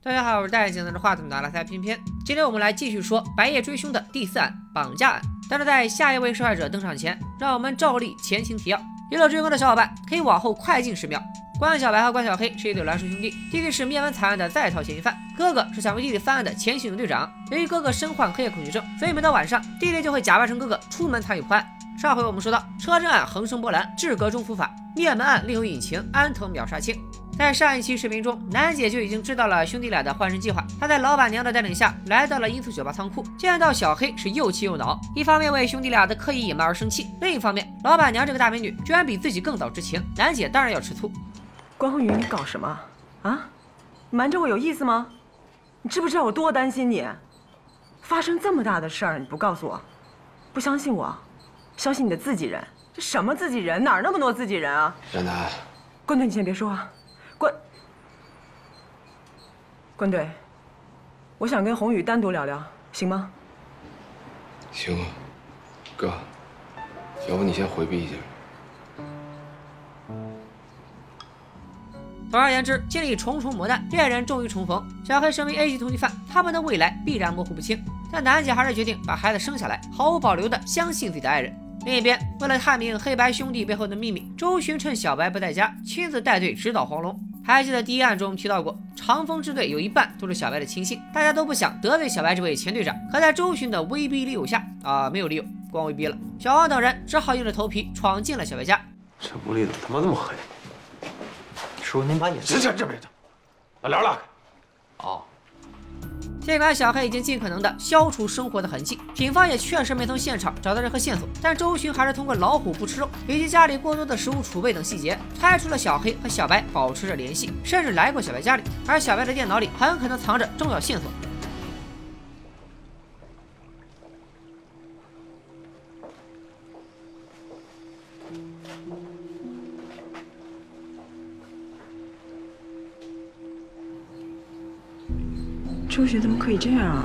大家好，我是戴眼镜拿着话筒的阿拉塞偏偏。今天我们来继续说白夜追凶的第四案——绑架案。但是在下一位受害者登场前，让我们照例前情提要：有了追更的小伙伴可以往后快进十秒。关小白和关小黑是一对孪生兄弟，弟弟是灭门惨案的在逃嫌疑犯，哥哥是想为弟弟翻案的前刑警队长。由于哥哥身患黑夜恐惧症，所以每到晚上，弟弟就会假扮成哥哥出门参与破案。上回我们说到，车震案横生波澜，至格中伏法；灭门案另有隐情，安藤秒杀青。在上一期视频中，楠姐就已经知道了兄弟俩的换人计划。她在老板娘的带领下来到了音速酒吧仓库，见到小黑是又气又恼，一方面为兄弟俩的刻意隐瞒而生气，另一方面，老板娘这个大美女居然比自己更早知情，楠姐当然要吃醋。关宏宇，你搞什么啊？瞒着我有意思吗？你知不知道我多担心你？发生这么大的事儿，你不告诉我，不相信我，相信你的自己人？这什么自己人？哪儿那么多自己人啊？冉楠，关队，你先别说话。关关队，我想跟宏宇单独聊聊，行吗？行啊，哥，要不你先回避一下。总而言之，经历重重磨难，恋人终于重逢。小黑身为 A 级通缉犯，他们的未来必然模糊不清。但楠姐还是决定把孩子生下来，毫无保留的相信自己的爱人。另一边，为了探明黑白兄弟背后的秘密，周巡趁小白不在家，亲自带队指导黄龙。还记得第一案中提到过，长风支队有一半都是小白的亲信，大家都不想得罪小白这位前队长。可在周巡的威逼利诱下，啊，没有利诱，光威逼了，小王等人只好硬着头皮闯进了小白家。这屋里怎么他妈这么黑？叔，您把眼这这这别这，把帘拉开。哦，尽管小黑已经尽可能的消除生活的痕迹，警方也确实没从现场找到任何线索，但周巡还是通过老虎不吃肉以及家里过多的食物储备等细节，猜出了小黑和小白保持着联系，甚至来过小白家里，而小白的电脑里很可能藏着重要线索。周巡怎么可以这样啊？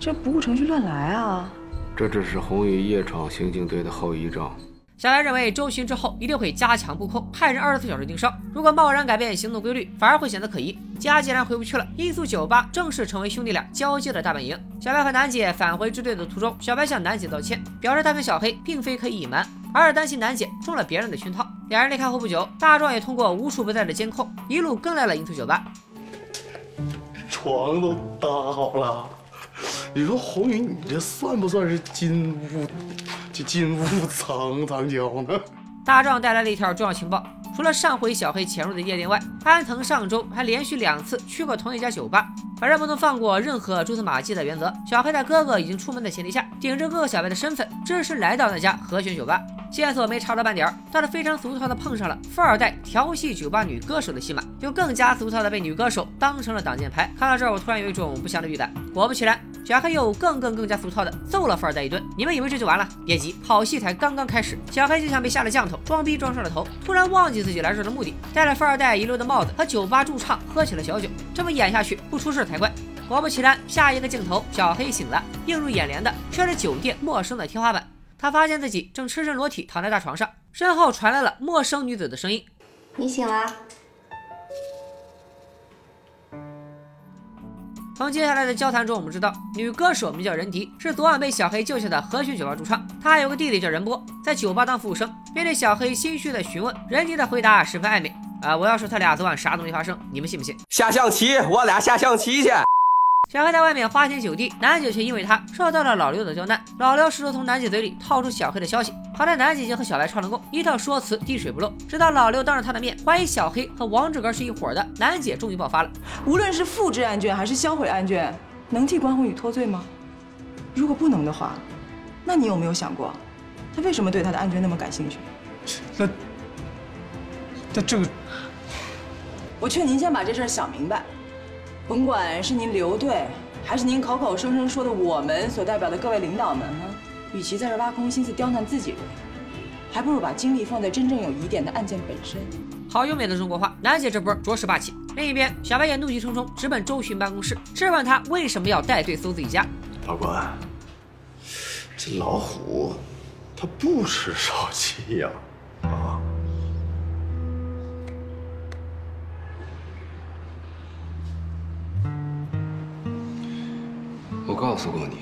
这不顾程序乱来啊！这只是红雨夜闯刑警队的后遗症。小白认为周巡之后一定会加强布控，派人二十四小时盯梢。如果贸然改变行动规律，反而会显得可疑。家既然回不去了，音速酒吧正式成为兄弟俩交接的大本营。小白和楠姐返回支队的途中，小白向楠姐道歉，表示他跟小黑并非刻意隐瞒，而是担心楠姐中了别人的圈套。两人离开后不久，大壮也通过无处不在的监控，一路跟来了音速酒吧。床都搭好了，你说红宇，你这算不算是金屋，这金屋藏藏娇呢？大壮带来了一条重要情报，除了上回小黑潜入的夜店外，安藤上周还连续两次去过同一家酒吧。本人不能放过任何蛛丝马迹的原则，小黑在哥哥已经出门的前提下，顶着哥哥小白的身份，只身来到那家和弦酒吧。线索没查到半点儿，倒是非常俗套的碰上了富二代调戏酒吧女歌手的戏码，又更加俗套的被女歌手当成了挡箭牌。看到这儿，我突然有一种不祥的预感。果不其然，小黑又更更更加俗套的揍了富二代一顿。你们以为这就完了？别急，好戏才刚刚开始。小黑就像被下了降头，装逼装上了头，突然忘记自己来这儿的目的，戴了富二代遗留的帽子，和酒吧驻唱喝起了小酒。这么演下去，不出事才怪。果不其然，下一个镜头，小黑醒了，映入眼帘的却是酒店陌生的天花板。他发现自己正赤身裸体躺在大床上，身后传来了陌生女子的声音：“你醒了。”从接下来的交谈中，我们知道女歌手名叫任迪，是昨晚被小黑救下的和弦酒吧驻唱。她还有个弟弟叫任波，在酒吧当服务生。面对小黑心虚的询问，任迪的回答十分暧昧：“啊，我要说他俩昨晚啥都没发生，你们信不信？”下象棋，我俩下象棋去。小黑在外面花天酒地，南姐却因为他受到了老刘的刁难。老刘试图从南姐嘴里套出小黑的消息，好在南姐已经和小白串了供，一套说辞滴水不漏。直到老刘当着他的面怀疑小黑和王志根是一伙的，南姐终于爆发了。无论是复制案卷还是销毁案卷，能替关宏宇脱罪吗？如果不能的话，那你有没有想过，他为什么对他的案卷那么感兴趣？那那这个，我劝您先把这事儿想明白。甭管是您刘队，还是您口口声声说的我们所代表的各位领导们，哈，与其在这挖空心思刁难自己人，还不如把精力放在真正有疑点的案件本身。好优美的中国话，楠姐这波着实霸气。另一边，小白也怒气冲冲直奔周巡办公室，质问他为什么要带队搜自己家。老关，这老虎它不吃烧鸡呀，啊？告诉过你，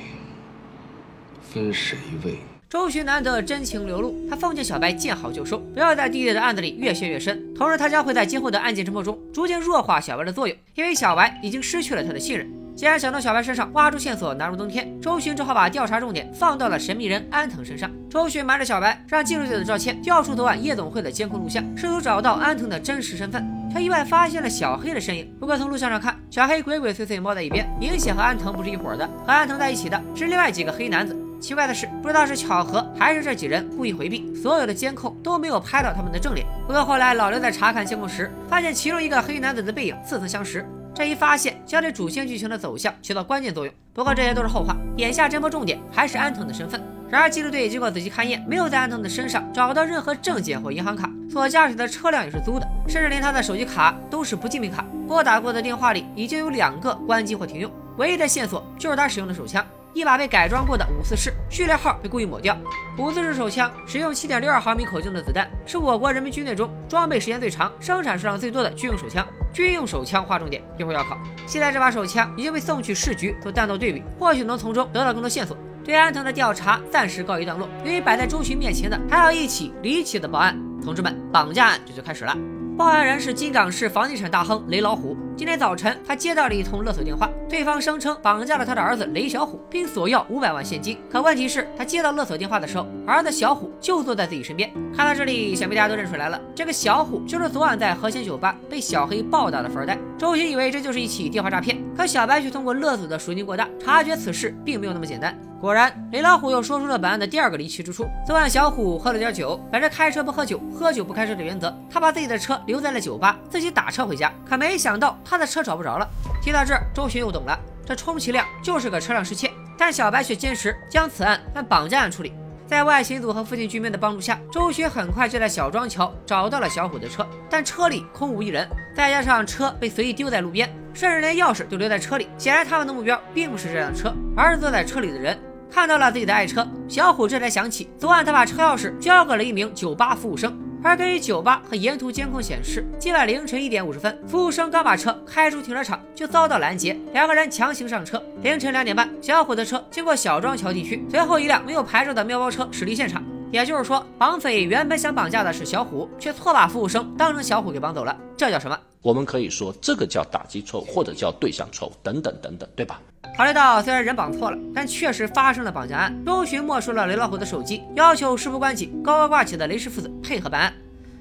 分谁位。周巡难得真情流露，他奉劝小白见好就收，不要在弟弟的案子里越陷越深。同时，他将会在今后的案件侦破中逐渐弱化小白的作用，因为小白已经失去了他的信任。既然想从小白身上挖出线索，难如登天，周巡只好把调查重点放到了神秘人安藤身上。周巡瞒着小白，让技术队的赵倩调出昨晚夜总会的监控录像，试图找到安藤的真实身份，他意外发现了小黑的身影。不过从录像上看，小黑鬼鬼祟祟猫在一边，明显和安藤不是一伙的，和安藤在一起的是另外几个黑男子。奇怪的是，不知道是巧合还是这几人故意回避，所有的监控都没有拍到他们的正脸。不过后来老刘在查看监控时，发现其中一个黑男子的背影似曾相识。这一发现将对主线剧情的走向起到关键作用。不过这些都是后话，眼下侦破重点还是安藤的身份。然而缉毒队经过仔细勘验，没有在安藤的身上找到任何证件或银行卡，所驾驶的车辆也是租的，甚至连他的手机卡都是不记名卡。拨打过的电话里已经有两个关机或停用，唯一的线索就是他使用的手枪。一把被改装过的五四式，序列号被故意抹掉。五四式手枪使用七点六二毫米口径的子弹，是我国人民军队中装备时间最长、生产数量最多的军用手枪。军用手枪划重点，一会儿要考。现在这把手枪已经被送去市局做弹道对比，或许能从中得到更多线索。对安藤的调查暂时告一段落，由于摆在周巡面前的还有一起离奇的报案，同志们，绑架案这就开始了。报案人是金港市房地产大亨雷老虎。今天早晨，他接到了一通勒索电话，对方声称绑架了他的儿子雷小虎，并索要五百万现金。可问题是，他接到勒索电话的时候，儿子小虎就坐在自己身边。看到这里，想必大家都认出来了，这个小虎就是昨晚在和贤酒吧被小黑暴打的富二代。周鑫以为这就是一起电话诈骗，可小白却通过勒索的赎金过大，察觉此事并没有那么简单。果然，雷老虎又说出了本案的第二个离奇之处。昨晚，小虎喝了点酒，本着开车不喝酒、喝酒不开车的原则，他把自己的车留在了酒吧，自己打车回家。可没想到，他的车找不着了。提到这，周巡又懂了，这充其量就是个车辆失窃。但小白却坚持将此案按绑架案处理。在外勤组和附近居民的帮助下，周巡很快就在小庄桥找到了小虎的车，但车里空无一人，再加上车被随意丢在路边，甚至连钥匙都留在车里。显然，他们的目标并不是这辆车，而是坐在车里的人。看到了自己的爱车，小虎这才想起，昨晚他把车钥匙交给了一名酒吧服务生。而根据酒吧和沿途监控显示，今晚凌晨一点五十分，服务生刚把车开出停车场，就遭到拦截，两个人强行上车。凌晨两点半，小虎的车经过小庄桥地区，随后一辆没有牌照的面包车驶离现场。也就是说，绑匪原本想绑架的是小虎，却错把服务生当成小虎给绑走了。这叫什么？我们可以说这个叫打击错误，或者叫对象错误，等等等等，对吧？考虑到虽然人绑错了，但确实发生了绑架案，周巡没收了雷老虎的手机，要求事不关己高高挂起的雷氏父子配合办案。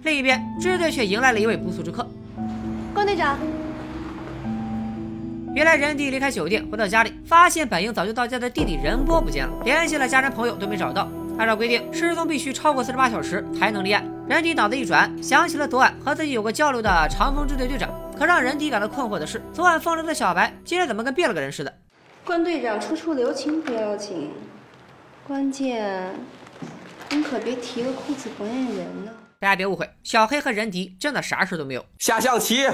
另一边，支队却迎来了一位不速之客。关队长，原来任弟离开酒店回到家里，发现本应早就到家的弟弟任波不见了，联系了家人朋友都没找到。按照规定，失踪必须超过四十八小时才能立案。任迪脑子一转，想起了昨晚和自己有过交流的长风支队队长。可让任迪感到困惑的是，昨晚风流的小白今天怎么跟变了个人似的？关队长，处处留情不要紧，关键您可别提个裤子不认人呢。大家别误会，小黑和任迪真的啥事都没有。下象棋。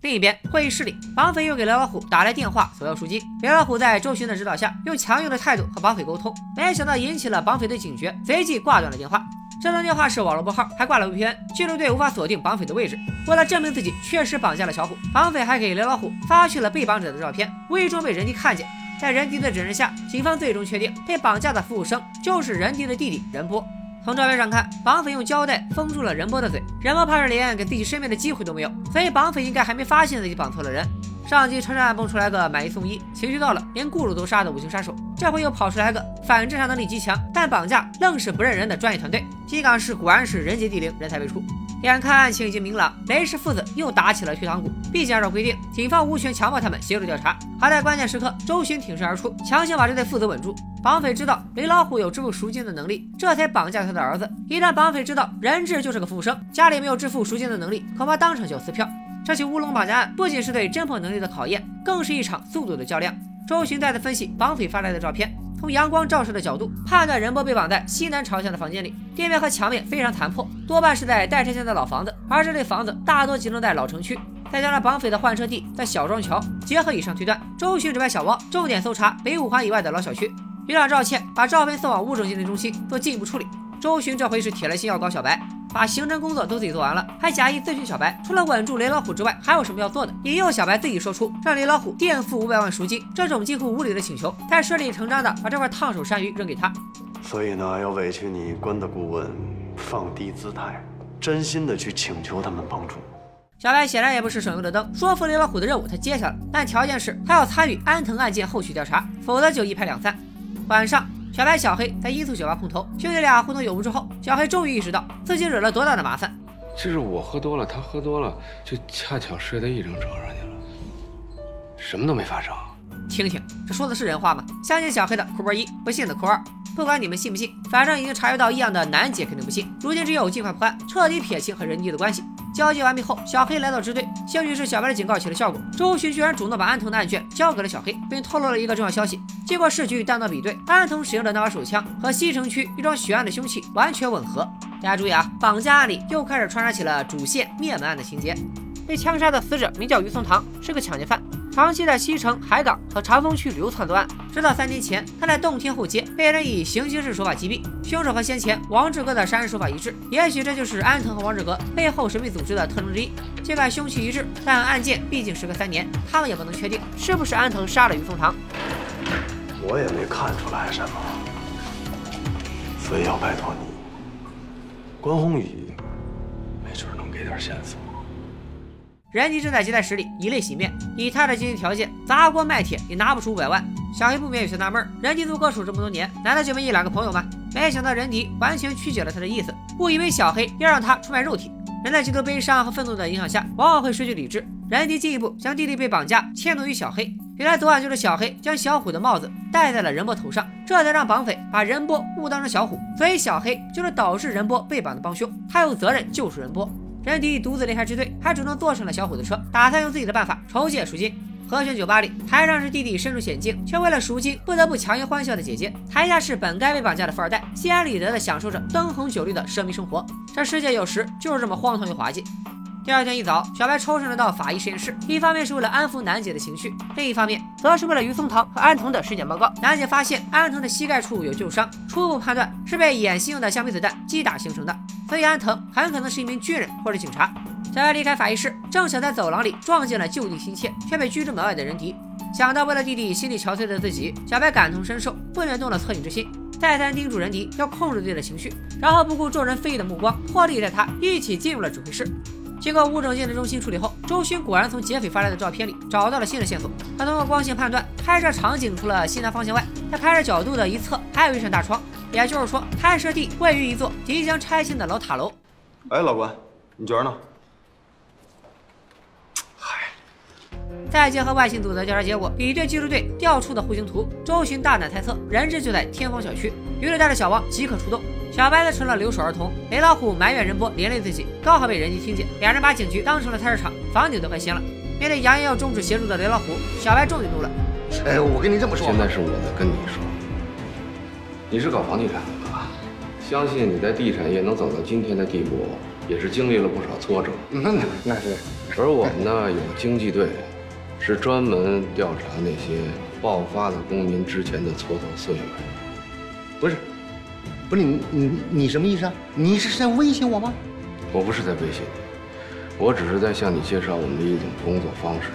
另一边，会议室里，绑匪又给雷老虎打来电话索要赎金。雷老虎在周巡的指导下，用强硬的态度和绑匪沟通，没想到引起了绑匪的警觉，随即挂断了电话。这通电话是网络拨号，还挂了 VPN，记录队无法锁定绑匪的位置。为了证明自己确实绑架了小虎，绑匪还给雷老虎发去了被绑者的照片，无意中被任迪看见。在任迪的指认下，警方最终确定被绑架的服务生就是任迪的弟弟任波。从照片上看，绑匪用胶带封住了任波的嘴，任波怕是连给自己申辩的机会都没有，所以绑匪应该还没发现自己绑错了人。上级车站蹦出来个买一送一，情绪到了连雇主都杀的五星杀手，这回又跑出来个反侦查能力极强，但绑架愣是不认人的专业团队。金港市果然是人杰地灵，人才辈出。眼看案情已经明朗，雷氏父子又打起了退堂鼓。毕竟按照规定，警方无权强迫他们协助调查。好在关键时刻，周巡挺身而出，强行把这对父子稳住。绑匪知道雷老虎有支付赎金的能力，这才绑架他的儿子。一旦绑匪知道人质就是个服务生，家里没有支付赎金的能力，恐怕当场就要撕票。这起乌龙绑架案不仅是对侦破能力的考验，更是一场速度的较量。周巡再次分析绑匪发来的照片，从阳光照射的角度判断任波被绑在西南朝向的房间里，地面和墙面非常残破，多半是在待拆迁的老房子，而这类房子大多集中在老城区。再加上绑匪的换车地在小庄桥，结合以上推断，周巡指派小汪重点搜查北五环以外的老小区。局长赵倩把照片送往物证鉴定中心做进一步处理。周巡这回是铁了心要搞小白。把刑侦工作都自己做完了，还假意咨询小白，除了稳住雷老虎之外，还有什么要做的？引诱小白自己说出让雷老虎垫付五百万赎金这种近乎无理的请求，再顺理成章的把这块烫手山芋扔给他。所以呢，要委屈你关的顾问放低姿态，真心的去请求他们帮助。小白显然也不是省油的灯，说服雷老虎的任务他接下了，但条件是他要参与安藤案件后续调查，否则就一拍两散。晚上，小白、小黑在音速酒吧碰头，兄弟俩互通有无之后，小黑终于意识到自己惹了多大的麻烦。就是我喝多了，他喝多了，就恰巧睡在一张床上去了，什么都没发生。听听，这说的是人话吗？相信小黑的扣波一，不信的扣二。不管你们信不信，反正已经察觉到异样的楠姐肯定不信。如今只有尽快破案，彻底撇清和人机的关系。交接完毕后，小黑来到支队，兴许是小白的警告起了效果。周巡居然主动把安藤的案卷交给了小黑，并透露了一个重要消息：经过市局与弹道比对，安藤使用的那把手枪和西城区一桩血案的凶器完全吻合。大家注意啊，绑架案里又开始穿插起了主线灭门案的情节。被枪杀的死者名叫于松堂，是个抢劫犯。长期在西城、海港和长风区流窜作案，直到三年前，他在洞天后街被人以行刑式手法击毙。凶手和先前王志哥的杀人手法一致，也许这就是安藤和王志哥背后神秘组织的特征之一。尽管凶器一致，但案件毕竟时隔三年，他们也不能确定是不是安藤杀了于松堂。我也没看出来什么，所以要拜托你，关宏宇，没准能给点线索。任迪正在接待室里以泪洗面，以他的经济条件，砸锅卖铁也拿不出五百万。小黑不免有些纳闷：任迪做歌手这么多年，难道就没一两个朋友吗？没想到任迪完全曲解了他的意思，误以为小黑要让他出卖肉体。人在极度悲伤和愤怒的影响下，往往会失去理智。任迪进一步将弟弟被绑架迁怒于小黑，原来昨晚就是小黑将小虎的帽子戴在了任波头上，这才让绑匪把任波误当成小虎。所以小黑就是导致任波被绑的帮凶，他有责任救出任波。任迪独自离开支队，还主动坐上了小虎的车，打算用自己的办法筹借赎金。和弦酒吧里，台上是弟弟身处险境，却为了赎金不得不强颜欢笑的姐姐；台下是本该被绑架的富二代，心安理得的享受着灯红酒绿的奢靡生活。这世界有时就是这么荒唐又滑稽。第二天一早，小白抽身来到法医实验室，一方面是为了安抚楠姐的情绪，另一方面则是为了于松堂和安藤的尸检报告。楠姐发现安藤的膝盖处有旧伤，初步判断是被演习用的橡皮子弹击打形成的，所以安藤很可能是一名军人或者警察。小白离开法医室，正巧在走廊里撞见了救弟心切却被拒之门外的人迪。想到为了弟弟心力憔悴的自己，小白感同身受，不免动了恻隐之心，再三叮嘱人迪要控制自己的情绪，然后不顾众人非议的目光，破例带他一起进入了指挥室。经过物证鉴定中心处理后，周勋果然从劫匪发来的照片里找到了新的线索。他通过光线判断，拍摄场景除了西南方向外，在拍摄角度的一侧还有一扇大窗，也就是说，拍摄地位于一座即将拆迁的老塔楼。哎，老关，你觉得呢？再结合外星组的调查结果，比对技术队调出的户型图，周巡大胆猜测，人质就在天方小区。于是带着小王即刻出动。小白则成了留守儿童。雷老虎埋怨任波连累自己，刚好被人机听见，两人把警局当成了菜市场，房顶都快掀了。面对扬言要终止协助的雷老虎，小白终于怒了。哎，我跟你这么说，现在是我在跟你说，你是搞房地产的吧？相信你在地产业能走到今天的地步，也是经历了不少挫折。那那是。而我们呢，有经济队。是专门调查那些爆发的公民之前的蹉跎岁月。不是，不是你你你什么意思啊？你是在威胁我吗？我不是在威胁你，我只是在向你介绍我们的一种工作方式。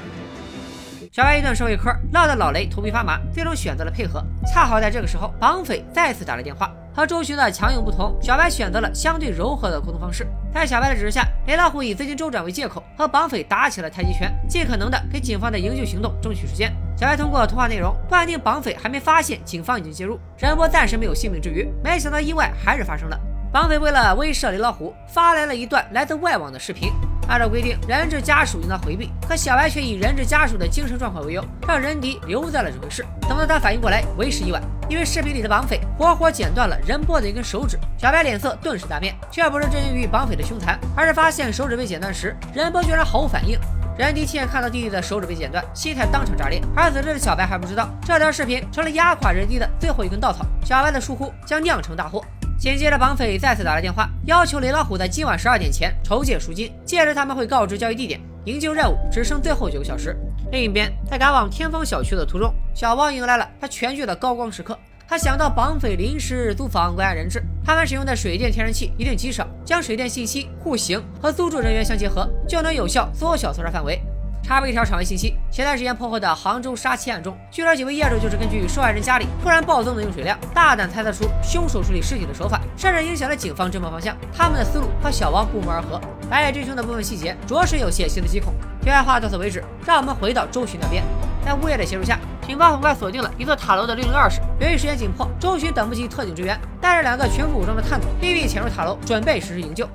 小白一顿社会科，闹得老雷头皮发麻，最终选择了配合。恰好在这个时候，绑匪再次打来电话。和周巡的强硬不同，小白选择了相对柔和的沟通方式。在小白的指示下，雷老虎以资金周转为借口，和绑匪打起了太极拳，尽可能的给警方的营救行动争取时间。小白通过通话内容断定绑匪还没发现警方已经介入，任波暂时没有性命之虞。没想到意外还是发生了，绑匪为了威慑雷老虎，发来了一段来自外网的视频。按照规定，人质家属应当回避，可小白却以人质家属的精神状况为由，让任迪留在了指挥室。等到他反应过来，为时已晚，因为视频里的绑匪活活剪断了任波的一根手指。小白脸色顿时大变，却不是震惊于绑匪的凶残，而是发现手指被剪断时，任波居然毫无反应。人迪亲眼看到弟弟的手指被剪断，心态当场炸裂。而此时的小白还不知道，这条视频成了压垮人迪的最后一根稻草。小白的疏忽将酿成大祸。紧接着，绑匪再次打来电话，要求雷老虎在今晚十二点前筹借赎金，届时他们会告知交易地点。营救任务只剩最后九个小时。另一边，在赶往天方小区的途中，小王迎来了他全剧的高光时刻。他想到绑匪临时租房关押人质，他们使用的水电天然气一定极少，将水电信息、户型和租住人员相结合，就能有效缩小搜查范围。插播一条场外信息：前段时间破获的杭州杀妻案中，据说几位业主就是根据受害人家里突然暴增的用水量，大胆猜测出凶手处理尸体的手法，甚至影响了警方侦破方向。他们的思路和小王不谋而合。白夜追凶的部分细节，着实有些细思极恐。题外话到此为止，让我们回到周巡那边。在物业的协助下，警方很快锁定了一座塔楼的六零二室。由于时间紧迫，周巡等不及特警支援，带着两个全副武装的探头，秘密潜入塔楼，准备实施营救。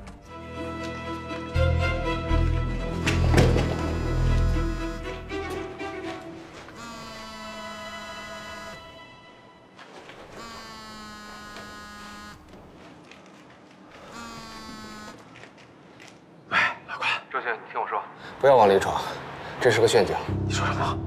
喂，老关周巡，你听我说，不要往里闯，这是个陷阱。你说什么？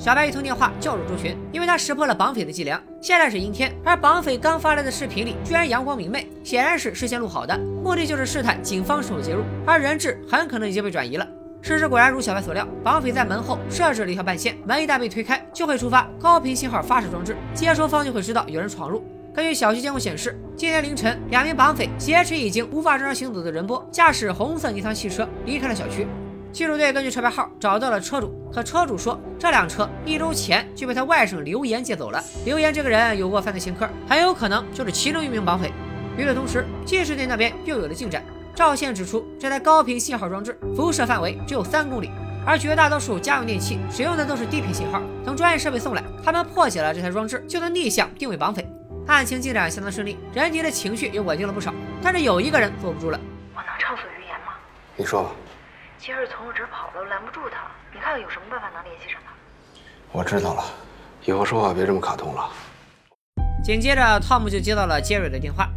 小白一通电话叫住周群，因为他识破了绑匪的伎俩。现在是阴天，而绑匪刚发来的视频里居然阳光明媚，显然是事先录好的，目的就是试探警方是否介入，而人质很可能已经被转移了。事实果然如小白所料，绑匪在门后设置了一条半线，门一旦被推开，就会触发高频信号发射装置，接收方就会知道有人闯入。根据小区监控显示，今天凌晨，两名绑匪挟持已经无法正常行走的任波，驾驶红色尼桑汽车离开了小区。技术队根据车牌号找到了车主，可车主说这辆车一周前就被他外甥刘岩借走了。刘岩这个人有过犯罪前科，很有可能就是其中一名绑匪。与此同时，技术队那边又有了进展。赵县指出，这台高频信号装置辐射范围只有三公里，而绝大多数家用电器使用的都是低频信号。等专业设备送来，他们破解了这台装置，就能逆向定位绑匪。案情进展相当顺利，任迪的情绪也稳定了不少。但是有一个人坐不住了。我能畅所欲言吗？你说吧。杰瑞从我这儿跑了，拦不住他。你看看有什么办法能联系上他？我知道了，以后说话别这么卡通了。紧接着，汤姆就接到了杰瑞的电话。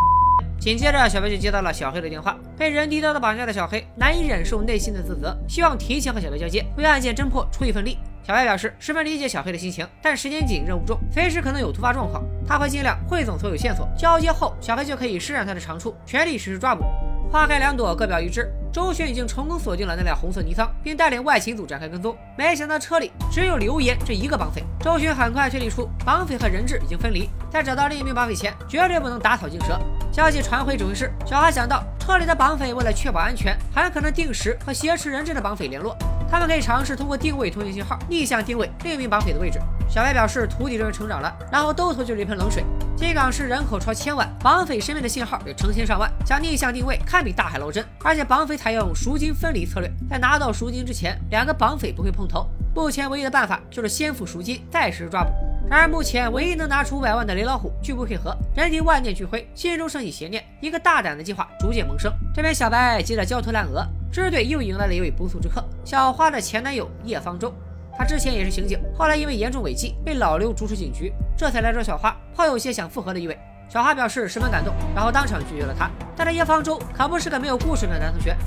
紧接着，小白就接到了小黑的电话。被人敌刀的绑架的小黑难以忍受内心的自责，希望提前和小白交接，为案件侦破出一份力。小白表示十分理解小黑的心情，但时间紧，任务重，随时可能有突发状况。他会尽量汇总所有线索，交接后小黑就可以施展他的长处，全力实施抓捕。花开两朵，各表一枝。周迅已经成功锁定了那辆红色尼桑，并带领外勤组展开跟踪。没想到车里只有刘岩这一个绑匪。周迅很快确定出绑匪和人质已经分离，在找到另一名绑匪前，绝对不能打草惊蛇。消息传回指挥室，小花想到车里的绑匪为了确保安全，很可能定时和挟持人质的绑匪联络。他们可以尝试通过定位通信信号逆向定位另一名绑匪的位置。小白表示徒弟终于成长了，然后兜头就是一盆冷水。金港市人口超千万，绑匪身边的信号有成千上万，想逆向定位堪比大海捞针。而且绑匪采用赎金分离策略，在拿到赎金之前，两个绑匪不会碰头。目前唯一的办法就是先付赎金，再实施抓捕。然而目前唯一能拿出五百万的雷老虎拒不配合，人体万念俱灰，心中升起邪念，一个大胆的计划逐渐萌生。这边小白急得焦头烂额。支队又迎来了一位不速之客，小花的前男友叶方舟。他之前也是刑警，后来因为严重违纪被老刘逐出警局，这才来找小花，颇有些想复合的意味。小花表示十分感动，然后当场拒绝了他。但是叶方舟可不是个没有故事的男同学。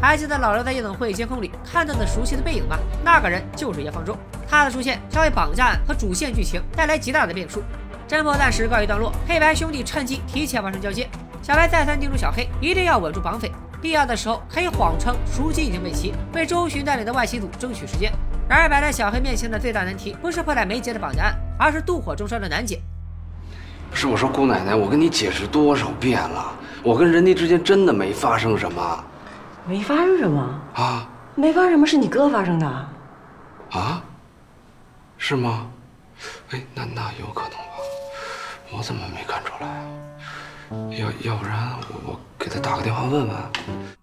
还记得老刘在夜总会监控里看到的熟悉的背影吗？那个人就是叶方舟。他的出现将为绑架案和主线剧情带来极大的变数。侦破暂时告一段落，黑白兄弟趁机提前完成交接。小白再三叮嘱小黑一定要稳住绑匪。必要的时候可以谎称赎金已经备齐，为周巡带领的外勤组争取时间。然而摆在小黑面前的最大难题不是迫在眉睫的绑架案，而是妒火中烧的楠姐。不是我说姑奶奶，我跟你解释多少遍了，我跟人家之间真的没发生什么。没发生什么啊？没发生什么是你哥发生的。啊？是吗？哎，那那有可能吧？我怎么没看出来？要要不然我我给他打个电话问问。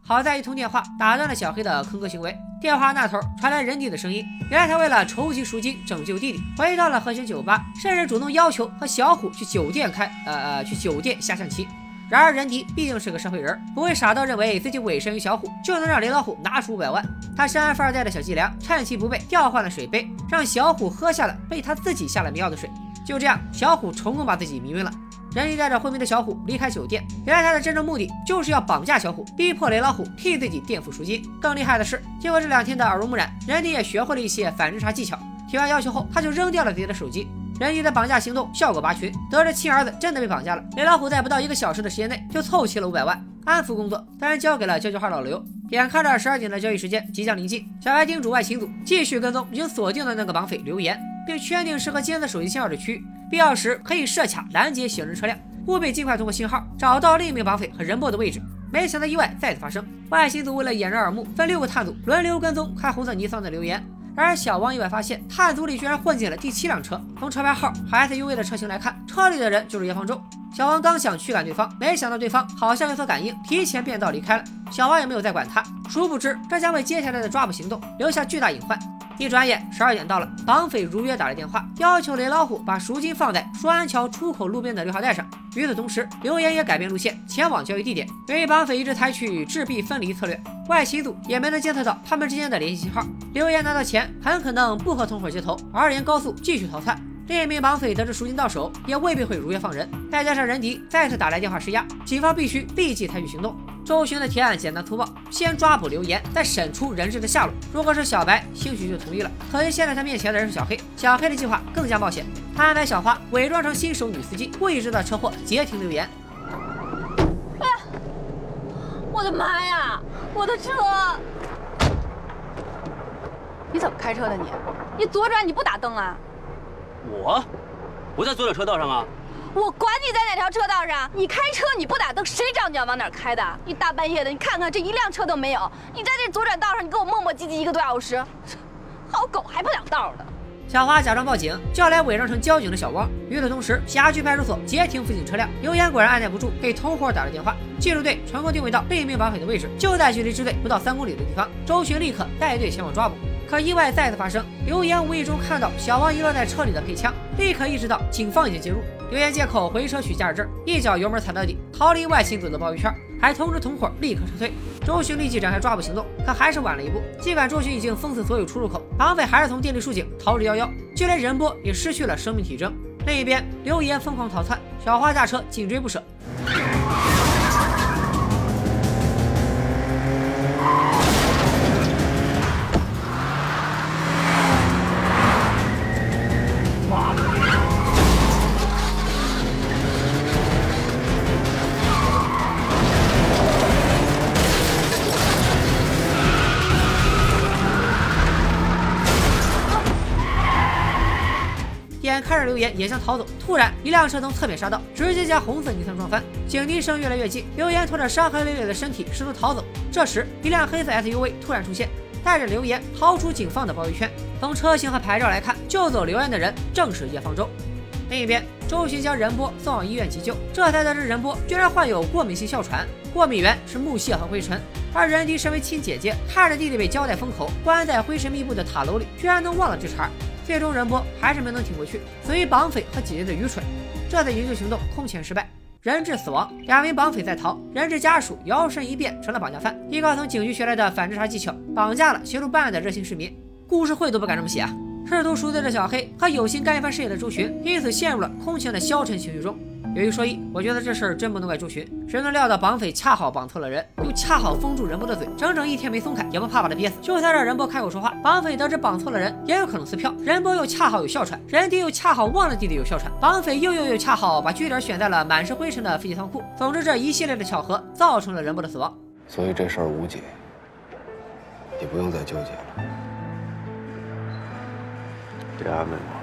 好在一通电话打断了小黑的坑哥行为。电话那头传来人弟的声音，原来他为了筹集赎金拯救弟弟，回到了和弦酒吧，甚至主动要求和小虎去酒店开呃呃去酒店下象棋。然而任迪毕竟是个社会人，不会傻到认为自己委身于小虎就能让雷老虎拿出五百万。他深谙富二代的小伎俩，趁其不备调换了水杯，让小虎喝下了被他自己下了迷药的水。就这样，小虎成功把自己迷晕了。任迪带着昏迷的小虎离开酒店，原来他的真正目的就是要绑架小虎，逼迫雷老虎替自己垫付赎金。更厉害的是，经过这两天的耳濡目染，任迪也学会了一些反侦查技巧。提完要求后，他就扔掉了自己的手机。人鱼的绑架行动效果拔群，得知亲儿子真的被绑架了，雷老虎在不到一个小时的时间内就凑齐了五百万，安抚工作当然交给了交际花老刘。眼看着十二点的交易时间即将临近，小白叮嘱外勤组继续跟踪已经锁定的那个绑匪刘岩，并确定是和监测手机信号的区域。必要时可以设卡拦截行人车辆，务必尽快通过信号找到另一名绑匪和人波的位置。没想到意外再次发生，外勤组为了掩人耳目，分六个探组轮流跟踪开红色尼桑的留言。然而小王意外发现，探组里居然混进了第七辆车。从车牌号和 SUV 的车型来看，车里的人就是严方舟。小王刚想驱赶对方，没想到对方好像有所感应，提前变道离开了。小王也没有再管他，殊不知这将为接下来的抓捕行动留下巨大隐患。一转眼，十二点到了，绑匪如约打来电话，要求雷老虎把赎金放在双安桥出口路边的绿化带上。与此同时，刘岩也改变路线，前往交易地点。由于绑匪一直采取质币分离策略，外勤组也没能监测到他们之间的联系信号。刘岩拿到钱，很可能不和同伙接头，而沿高速继续逃窜。另一名绑匪得知赎金到手，也未必会如约放人。再加上任迪再次打来电话施压，警方必须立即采取行动。周巡的提案简单粗暴，先抓捕刘岩，再审出人质的下落。如果是小白，兴许就同意了。可惜现在他面前的人是小黑，小黑的计划更加冒险。他安排小花伪装成新手女司机，故意制造车祸截停刘岩。哎呀，我的妈呀，我的车！你怎么开车的你？你左转你不打灯啊？我我在左转车道上啊！我管你在哪条车道上，你开车你不打灯，谁知道你要往哪开的？你大半夜的，你看看这一辆车都没有，你在这左转道上，你给我磨磨唧唧一个多小时，好狗还不两道呢。小花假装报警，叫来伪装成交警的小汪。与此同时，辖区派出所截停附近车辆，刘岩果然按耐不住，给同伙打了电话。技术队成功定位到另一名绑匪的位置，就在距离支队不到三公里的地方。周巡立刻带队前往抓捕。可意外再次发生，刘岩无意中看到小王遗落在车里的配枪，立刻意识到警方已经介入。刘岩借口回车取驾驶证，一脚油门踩到底，逃离外星组的包围圈，还通知同伙立刻撤退。周巡立即展开抓捕行动，可还是晚了一步。尽管周巡已经封死所有出入口，绑匪还是从电力竖井逃之夭夭，就连任波也失去了生命体征。另一边，刘岩疯狂逃窜，小花驾车紧追不舍。眼看着刘岩也想逃走，突然一辆车从侧面杀到，直接将红色尼桑撞翻。警笛声越来越近，刘岩拖着伤痕累累的身体试图逃走。这时，一辆黑色 SUV 突然出现，带着刘岩逃出警方的包围圈。从车型和牌照来看，救走刘岩的人正是叶方舟。另一边，周巡将任波送往医院急救，这才得知任波居然患有过敏性哮喘，过敏源是木屑和灰尘。而任迪身为亲姐姐，看着弟弟被胶带封口，关在灰尘密布的塔楼里，居然能忘了这茬。最终，任波还是没能挺过去，死于绑匪和姐姐的愚蠢。这次营救行动空前失败，人质死亡，两名绑匪在逃，人质家属摇身一变成了绑架犯，依靠从警局学来的反侦查技巧，绑架了协助办案的热心市民。故事会都不敢这么写啊！试图赎罪的小黑和有心干一番事业的周群，因此陷入了空前的消沉情绪中。有一说一，我觉得这事儿真不能怪周巡。谁能料到绑匪恰好绑错了人，又恰好封住任波的嘴，整整一天没松开，也不怕把他憋死。就在这任波开口说话，绑匪得知绑错了人，也有可能撕票。任波又恰好有哮喘，任迪又恰好忘了弟弟有哮喘，绑匪又又又恰好把据点选在了满是灰尘的废弃仓库。总之，这一系列的巧合造成了任波的死亡。所以这事儿无解，你不用再纠结了。别安慰我。我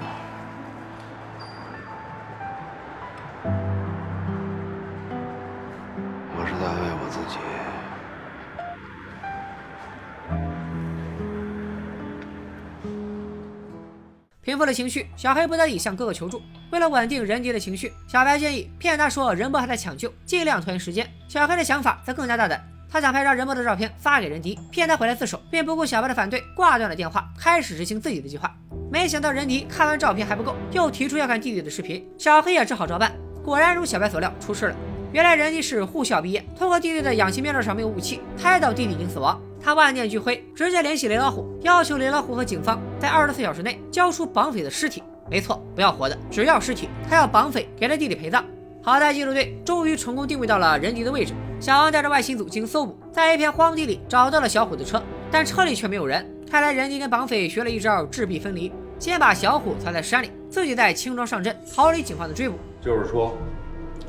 平复了情绪，小黑不得已向哥哥求助。为了稳定任迪的情绪，小白建议骗他说任波还在抢救，尽量拖延时间。小黑的想法则更加大胆，他想拍张任波的照片发给任迪，骗他回来自首，并不顾小白的反对，挂断了电话，开始执行自己的计划。没想到任迪看完照片还不够，又提出要看弟弟的视频，小黑也只好照办。果然如小白所料，出事了。原来任迪是护校毕业，通过弟弟的氧气面罩上没有雾气，猜到弟弟已经死亡。他万念俱灰，直接联系雷老虎，要求雷老虎和警方在二十四小时内交出绑匪的尸体。没错，不要活的，只要尸体。他要绑匪给他弟弟陪葬。好在技术队终于成功定位到了人迪的位置。小王带着外星组进行搜捕，在一片荒地里找到了小虎的车，但车里却没有人。看来人迪跟绑匪学了一招质壁分离，先把小虎藏在山里，自己再轻装上阵，逃离警方的追捕。就是说，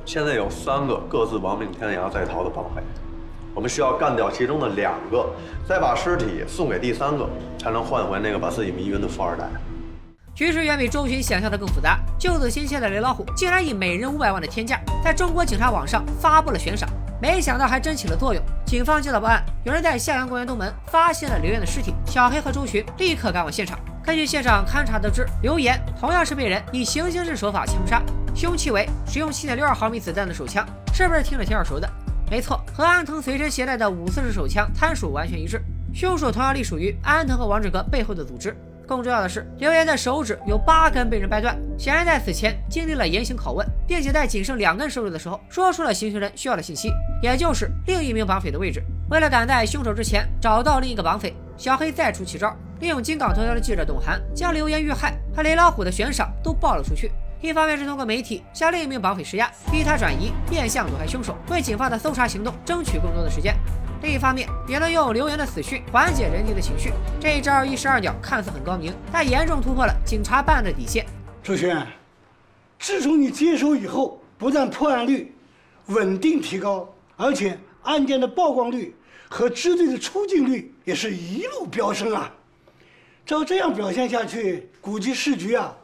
现在有三个各自亡命天涯在逃的绑匪，我们需要干掉其中的两个，再把尸体送给第三个，才能换回那个把自己迷晕的富二代。局势远比周巡想象的更复杂。救子心切的雷老虎竟然以每人五百万的天价，在中国警察网上发布了悬赏，没想到还真起了作用。警方接到报案，有人在向阳公园东门发现了刘岩的尸体，小黑和周巡立刻赶往现场。根据现场勘查得知，刘岩同样是被人以行刑式手法枪杀，凶器为使用七点六二毫米子弹的手枪，是不是听着挺耳熟的？没错，和安藤随身携带的五四式手枪参数完全一致，凶手同样隶属于安藤和王志哥背后的组织。更重要的是，刘岩的手指有八根被人掰断，显然在此前经历了严刑拷问，并且在仅剩两根手指的时候，说出了行刑人需要的信息，也就是另一名绑匪的位置。为了赶在凶手之前找到另一个绑匪，小黑再出奇招，利用金港头条的记者董涵，将刘岩遇害和雷老虎的悬赏都爆了出去。一方面是通过媒体向另一名绑匪施压，逼他转移，变相毒害凶手，为警方的搜查行动争取更多的时间。另一方面，也能用刘岩的死讯缓解人敌的情绪。这一招一石二鸟，看似很高明，但严重突破了警察办案的底线。周轩，自从你接手以后，不但破案率稳定提高，而且案件的曝光率和支队的出警率也是一路飙升啊！照这样表现下去，估计市局啊，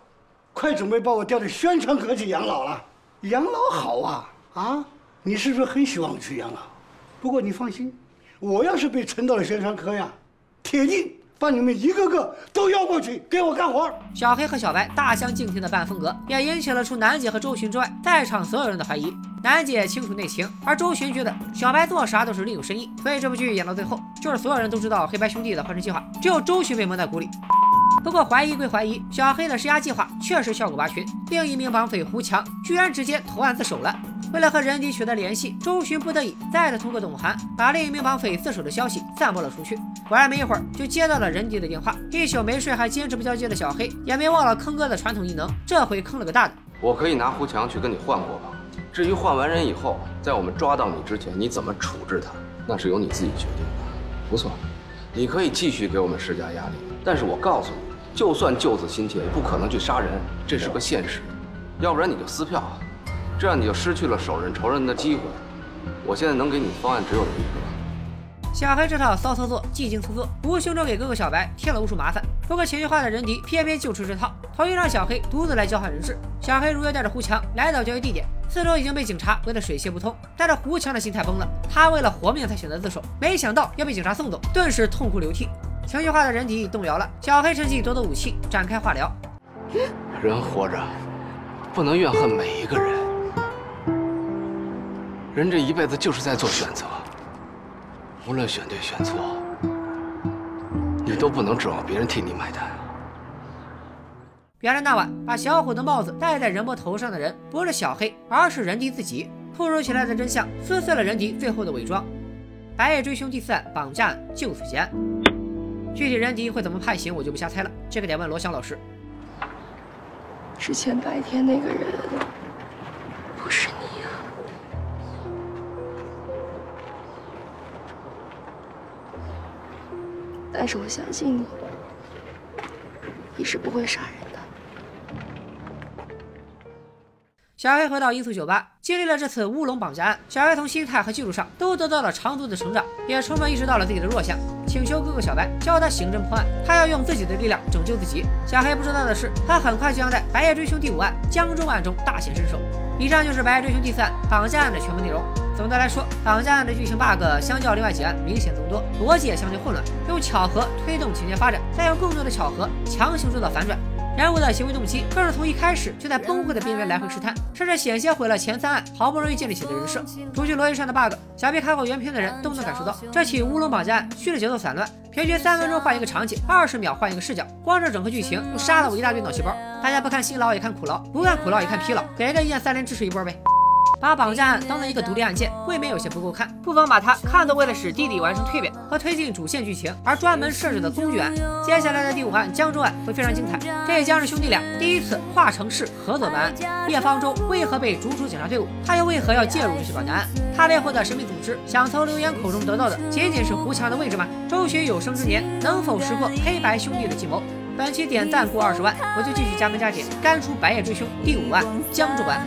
快准备把我调到宣传科去养老了。养老好啊啊！你是不是很希望去养老？不过你放心。我要是被存到了宣传科呀，铁定把你们一个个都要过去给我干活。小黑和小白大相径庭的办风格，也引起了除南姐和周巡之外，在场所有人的怀疑。南姐清楚内情，而周巡觉得小白做啥都是另有深意，所以这部剧演到最后，就是所有人都知道黑白兄弟的换车计划，只有周巡被蒙在鼓里。不过怀疑归怀疑，小黑的施压计划确实效果拔群，另一名绑匪胡强居然直接投案自首了。为了和人迪取得联系，周巡不得已再次通过董涵把另一名绑匪自首的消息散播了出去。果然没一会儿就接到了人迪的电话。一宿没睡还坚持不交接的小黑也没忘了坑哥的传统异能，这回坑了个大的。我可以拿胡强去跟你换过吧？至于换完人以后，在我们抓到你之前你怎么处置他，那是由你自己决定的。不错，你可以继续给我们施加压力，但是我告诉你，就算救子心切，也不可能去杀人，这是个现实。要不然你就撕票。这样你就失去了手刃仇人的机会。我现在能给你的方案只有一个。小黑这套骚操作技惊四座，无形中给哥哥小白添了无数麻烦。不过情绪化的人敌偏偏就吃这套，同意让小黑独自来交换人质。小黑如约带着胡强来到交易地点，四周已经被警察围得水泄不通。但是胡强的心态崩了，他为了活命才选择自首，没想到要被警察送走，顿时痛哭流涕。情绪化的人敌动摇了，小黑趁机夺走武器，展开化疗。人活着，不能怨恨每一个人。人这一辈子就是在做选择，无论选对选错，你都不能指望别人替你买单。原来那晚把小虎的帽子戴在任波头上的人不是小黑，而是任迪自己。突如其来的真相撕碎了任迪最后的伪装。白夜追凶第四案绑架案就此结案。具体人迪会怎么判刑，我就不瞎猜了，这个得问罗翔老师。之前白天那个人不是。但是我相信你，你是不会杀人的。小黑回到音速酒吧，经历了这次乌龙绑架案，小黑从心态和技术上都得到了长足的成长，也充分意识到了自己的弱项，请求哥哥小白教他刑侦破案，他要用自己的力量拯救自己。小黑不知道的是，他很快就将在《白夜追凶》第五案江州案中大显身手。以上就是《白夜追凶》第四案绑架案的全部内容。总的来说，绑架案的剧情 bug 相较另外几案明显增多，逻辑也相对混乱。用巧合推动情节发展，再用更多的巧合强行做到反转。人物的行为动机更是从一开始就在崩溃的边缘来回试探，甚至险些毁了前三案好不容易建立起的人设。除去逻辑上的 bug，想必看过原片的人都能感受到，这起乌龙绑架案叙事节奏散乱，平均三分钟换一个场景，二十秒换一个视角，光是整个剧情就杀了我一大堆脑细胞。大家不看辛劳也看苦劳，不看苦劳也看疲劳，给个一键三连支持一波呗。把绑架案当成一个独立案件，未免有些不够看，不妨把它看作为了使弟弟完成蜕变和推进主线剧情而专门设置的工具案。接下来的第五案江州案会非常精彩，这也将是兄弟俩第一次跨城市合作办案。叶方舟为何被逐出警察队伍？他又为何要介入这起绑架案？他背后的神秘组织想从刘岩口中得到的仅仅是胡强的位置吗？周巡有生之年能否识破黑白兄弟的计谋？本期点赞过二十万，我就继续加班加点干出《白夜追凶》第五案江州案。